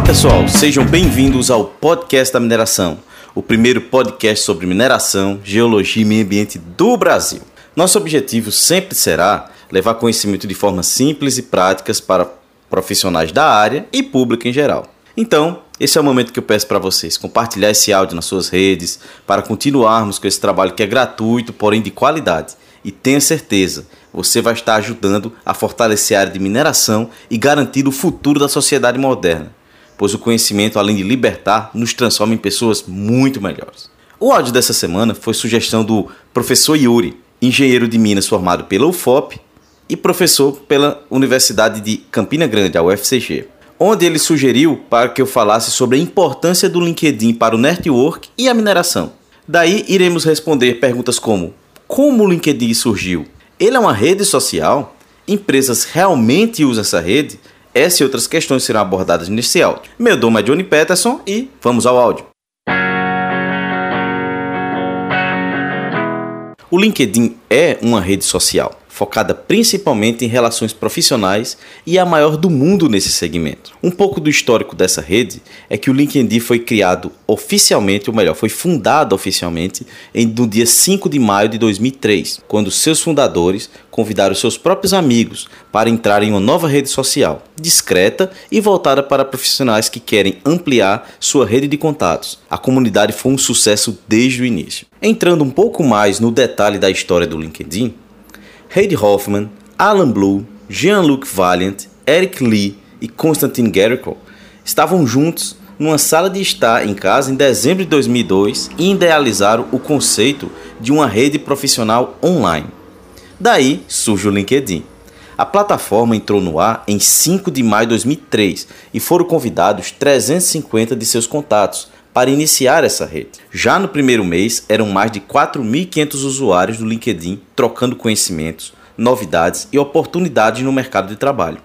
Olá pessoal, sejam bem-vindos ao Podcast da Mineração, o primeiro podcast sobre mineração, geologia e meio ambiente do Brasil. Nosso objetivo sempre será levar conhecimento de forma simples e práticas para profissionais da área e público em geral. Então, esse é o momento que eu peço para vocês compartilhar esse áudio nas suas redes para continuarmos com esse trabalho que é gratuito, porém de qualidade. E tenha certeza, você vai estar ajudando a fortalecer a área de mineração e garantir o futuro da sociedade moderna, pois o conhecimento, além de libertar, nos transforma em pessoas muito melhores. O áudio dessa semana foi sugestão do professor Yuri, engenheiro de Minas formado pela UFOP e professor pela Universidade de Campina Grande, a UFCG, onde ele sugeriu para que eu falasse sobre a importância do LinkedIn para o network e a mineração. Daí iremos responder perguntas como: como o LinkedIn surgiu? Ele é uma rede social? Empresas realmente usam essa rede? Essa e outras questões serão abordadas nesse áudio. Meu nome é Johnny Peterson e vamos ao áudio. O LinkedIn é uma rede social focada principalmente em relações profissionais e a maior do mundo nesse segmento. Um pouco do histórico dessa rede é que o LinkedIn foi criado oficialmente, ou melhor, foi fundado oficialmente em, no dia 5 de maio de 2003, quando seus fundadores convidaram seus próprios amigos para entrar em uma nova rede social, discreta e voltada para profissionais que querem ampliar sua rede de contatos. A comunidade foi um sucesso desde o início. Entrando um pouco mais no detalhe da história do LinkedIn, Heidi Hoffman, Alan Blue, Jean-Luc Valiant, Eric Lee e Constantin Gericke estavam juntos numa sala de estar em casa em dezembro de 2002 e idealizaram o conceito de uma rede profissional online. Daí surge o LinkedIn. A plataforma entrou no ar em 5 de maio de 2003 e foram convidados 350 de seus contatos para iniciar essa rede. Já no primeiro mês, eram mais de 4.500 usuários do LinkedIn trocando conhecimentos, novidades e oportunidades no mercado de trabalho.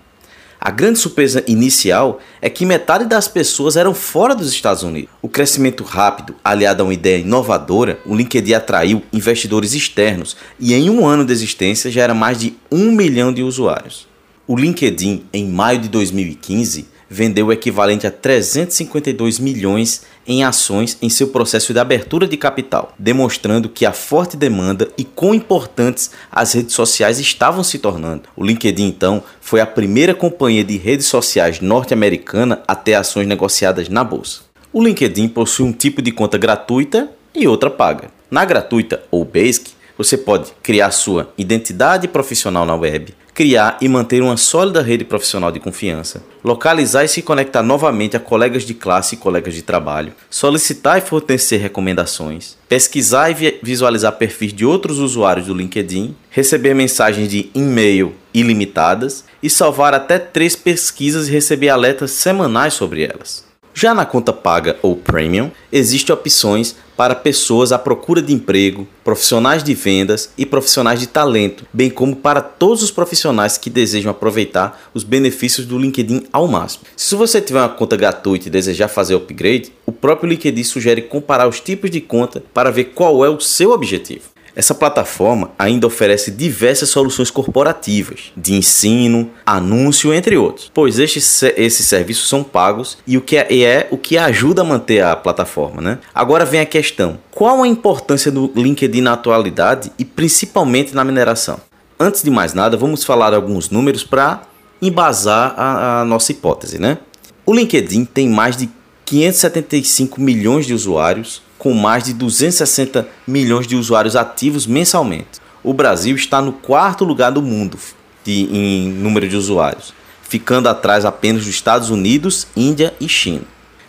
A grande surpresa inicial é que metade das pessoas eram fora dos Estados Unidos. O crescimento rápido, aliado a uma ideia inovadora, o LinkedIn atraiu investidores externos e em um ano de existência já era mais de um milhão de usuários. O LinkedIn, em maio de 2015, vendeu o equivalente a 352 milhões em ações em seu processo de abertura de capital, demonstrando que a forte demanda e quão importantes as redes sociais estavam se tornando. O LinkedIn, então, foi a primeira companhia de redes sociais norte-americana a ter ações negociadas na bolsa. O LinkedIn possui um tipo de conta gratuita e outra paga. Na gratuita ou Basic, você pode criar sua identidade profissional na web, criar e manter uma sólida rede profissional de confiança, localizar e se conectar novamente a colegas de classe e colegas de trabalho, solicitar e fornecer recomendações, pesquisar e visualizar perfis de outros usuários do LinkedIn, receber mensagens de e-mail ilimitadas e salvar até três pesquisas e receber alertas semanais sobre elas. Já na conta paga ou premium, existem opções para pessoas à procura de emprego, profissionais de vendas e profissionais de talento, bem como para todos os profissionais que desejam aproveitar os benefícios do LinkedIn ao máximo. Se você tiver uma conta gratuita e desejar fazer upgrade, o próprio LinkedIn sugere comparar os tipos de conta para ver qual é o seu objetivo. Essa plataforma ainda oferece diversas soluções corporativas, de ensino, anúncio, entre outros, pois estes, esses serviços são pagos e o que é, é o que ajuda a manter a plataforma. Né? Agora vem a questão: qual a importância do LinkedIn na atualidade e principalmente na mineração? Antes de mais nada, vamos falar alguns números para embasar a, a nossa hipótese. Né? O LinkedIn tem mais de 575 milhões de usuários, com mais de 260 milhões de usuários ativos mensalmente. O Brasil está no quarto lugar do mundo de, em número de usuários, ficando atrás apenas dos Estados Unidos, Índia e China.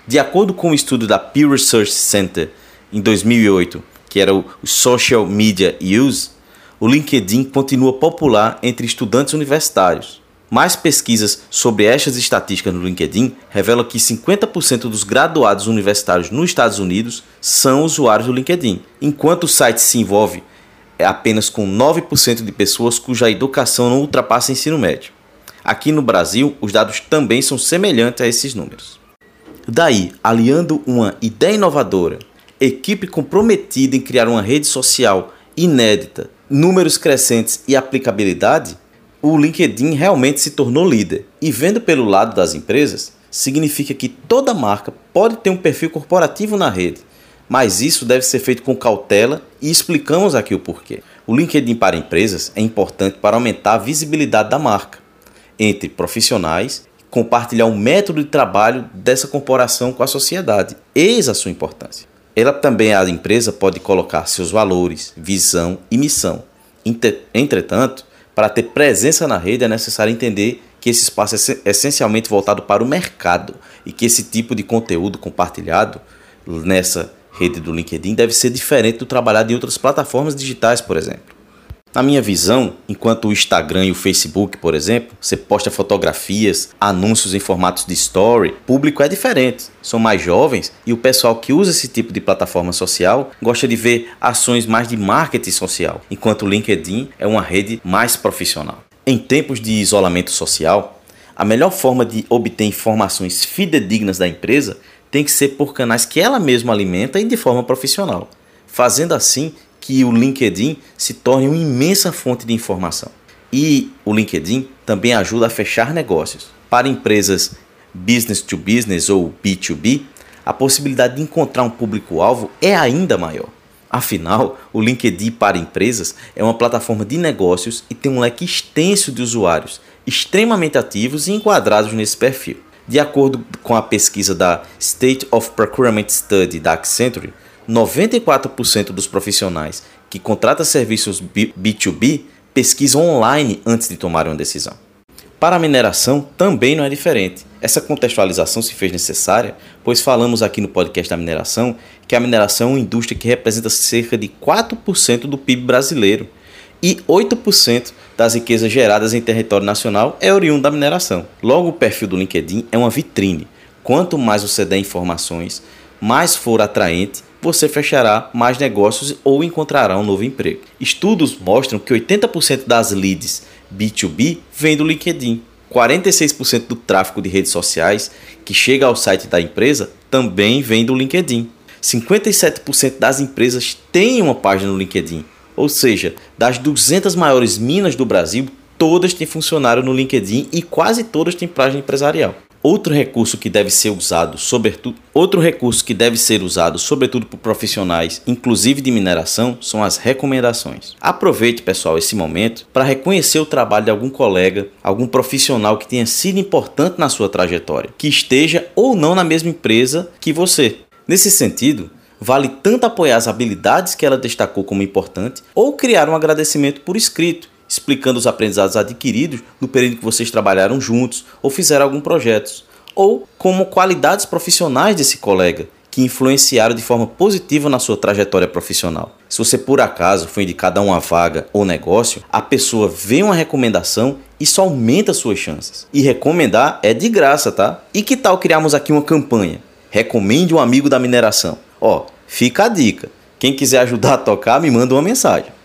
De acordo com o um estudo da Pew Research Center em 2008, que era o Social Media Use, o LinkedIn continua popular entre estudantes universitários. Mais pesquisas sobre estas estatísticas no LinkedIn revelam que 50% dos graduados universitários nos Estados Unidos são usuários do LinkedIn, enquanto o site se envolve apenas com 9% de pessoas cuja educação não ultrapassa ensino médio. Aqui no Brasil, os dados também são semelhantes a esses números. Daí, aliando uma ideia inovadora, equipe comprometida em criar uma rede social inédita, números crescentes e aplicabilidade, o LinkedIn realmente se tornou líder. E vendo pelo lado das empresas, significa que toda marca pode ter um perfil corporativo na rede, mas isso deve ser feito com cautela e explicamos aqui o porquê. O LinkedIn para empresas é importante para aumentar a visibilidade da marca entre profissionais, compartilhar um método de trabalho dessa corporação com a sociedade. Eis a sua importância. Ela também, a empresa, pode colocar seus valores, visão e missão. Entretanto, para ter presença na rede é necessário entender que esse espaço é essencialmente voltado para o mercado e que esse tipo de conteúdo compartilhado nessa rede do LinkedIn deve ser diferente do trabalhado em outras plataformas digitais, por exemplo. Na minha visão, enquanto o Instagram e o Facebook, por exemplo, você posta fotografias, anúncios em formatos de story, público é diferente. São mais jovens e o pessoal que usa esse tipo de plataforma social gosta de ver ações mais de marketing social, enquanto o LinkedIn é uma rede mais profissional. Em tempos de isolamento social, a melhor forma de obter informações fidedignas da empresa tem que ser por canais que ela mesma alimenta e de forma profissional. Fazendo assim que o LinkedIn se torne uma imensa fonte de informação. E o LinkedIn também ajuda a fechar negócios. Para empresas business to business ou B2B, a possibilidade de encontrar um público-alvo é ainda maior. Afinal, o LinkedIn para empresas é uma plataforma de negócios e tem um leque extenso de usuários extremamente ativos e enquadrados nesse perfil. De acordo com a pesquisa da State of Procurement Study da Accenture, 94% dos profissionais que contratam serviços B2B pesquisam online antes de tomar uma decisão. Para a mineração também não é diferente. Essa contextualização se fez necessária, pois falamos aqui no podcast da mineração que a mineração é uma indústria que representa cerca de 4% do PIB brasileiro e 8% das riquezas geradas em território nacional é oriundo da mineração. Logo, o perfil do LinkedIn é uma vitrine. Quanto mais você der informações, mais for atraente, você fechará mais negócios ou encontrará um novo emprego. Estudos mostram que 80% das leads B2B vem do LinkedIn. 46% do tráfego de redes sociais que chega ao site da empresa também vem do LinkedIn. 57% das empresas têm uma página no LinkedIn. Ou seja, das 200 maiores minas do Brasil, todas têm funcionário no LinkedIn e quase todas têm página empresarial. Outro recurso que deve ser usado, sobretudo, outro recurso que deve ser usado, sobretudo por profissionais, inclusive de mineração, são as recomendações. Aproveite, pessoal, esse momento para reconhecer o trabalho de algum colega, algum profissional que tenha sido importante na sua trajetória, que esteja ou não na mesma empresa que você. Nesse sentido, Vale tanto apoiar as habilidades que ela destacou como importante ou criar um agradecimento por escrito, explicando os aprendizados adquiridos no período que vocês trabalharam juntos ou fizeram algum projeto, ou como qualidades profissionais desse colega que influenciaram de forma positiva na sua trajetória profissional. Se você por acaso foi indicado a uma vaga ou negócio, a pessoa vê uma recomendação isso aumenta suas chances. E recomendar é de graça, tá? E que tal criarmos aqui uma campanha? Recomende um amigo da mineração. Ó, fica a dica. Quem quiser ajudar a tocar, me manda uma mensagem.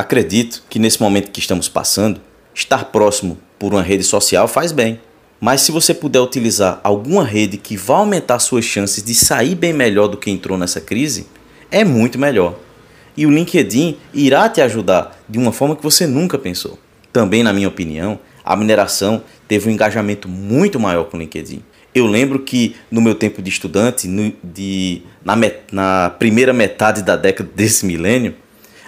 Acredito que nesse momento que estamos passando, estar próximo por uma rede social faz bem. Mas se você puder utilizar alguma rede que vá aumentar suas chances de sair bem melhor do que entrou nessa crise, é muito melhor. E o LinkedIn irá te ajudar de uma forma que você nunca pensou. Também, na minha opinião, a mineração teve um engajamento muito maior com o LinkedIn. Eu lembro que no meu tempo de estudante, no, de, na, met, na primeira metade da década desse milênio,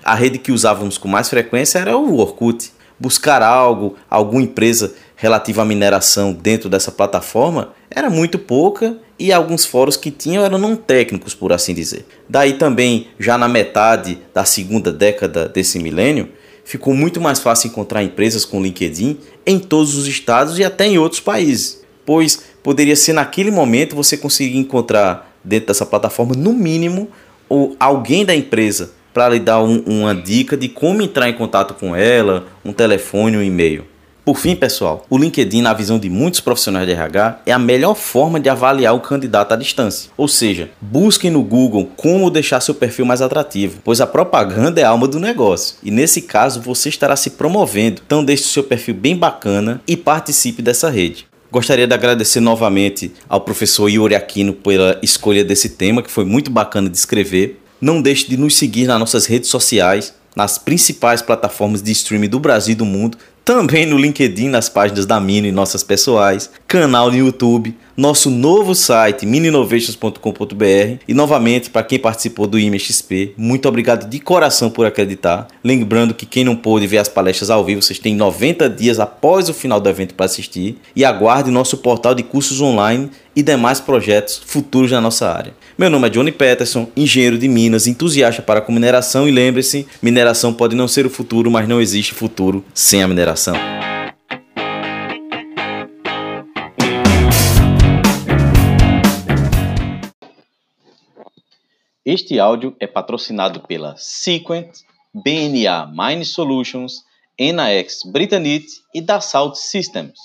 a rede que usávamos com mais frequência era o Orkut. Buscar algo, alguma empresa relativa à mineração dentro dessa plataforma era muito pouca e alguns fóruns que tinham eram não técnicos, por assim dizer. Daí também, já na metade da segunda década desse milênio, ficou muito mais fácil encontrar empresas com LinkedIn em todos os estados e até em outros países, pois poderia ser naquele momento você conseguir encontrar dentro dessa plataforma, no mínimo, ou alguém da empresa para lhe dar um, uma dica de como entrar em contato com ela, um telefone, um e-mail. Por fim, pessoal, o LinkedIn, na visão de muitos profissionais de RH, é a melhor forma de avaliar o candidato à distância. Ou seja, busquem no Google como deixar seu perfil mais atrativo, pois a propaganda é a alma do negócio. E nesse caso, você estará se promovendo. Então, deixe o seu perfil bem bacana e participe dessa rede. Gostaria de agradecer novamente ao professor Yuri Aquino pela escolha desse tema, que foi muito bacana de escrever. Não deixe de nos seguir nas nossas redes sociais, nas principais plataformas de streaming do Brasil e do mundo, também no LinkedIn, nas páginas da Mino e nossas pessoais, canal no YouTube, nosso novo site mininovations.com.br e novamente para quem participou do IMXP, muito obrigado de coração por acreditar. Lembrando que quem não pôde ver as palestras ao vivo, vocês têm 90 dias após o final do evento para assistir e aguarde nosso portal de cursos online e demais projetos futuros na nossa área. Meu nome é Johnny Peterson, engenheiro de Minas, entusiasta para com mineração e lembre-se, mineração pode não ser o futuro, mas não existe futuro sem a mineração. Este áudio é patrocinado pela Sequent, BNA Mine Solutions, NAX Britanite e Dassault Systems.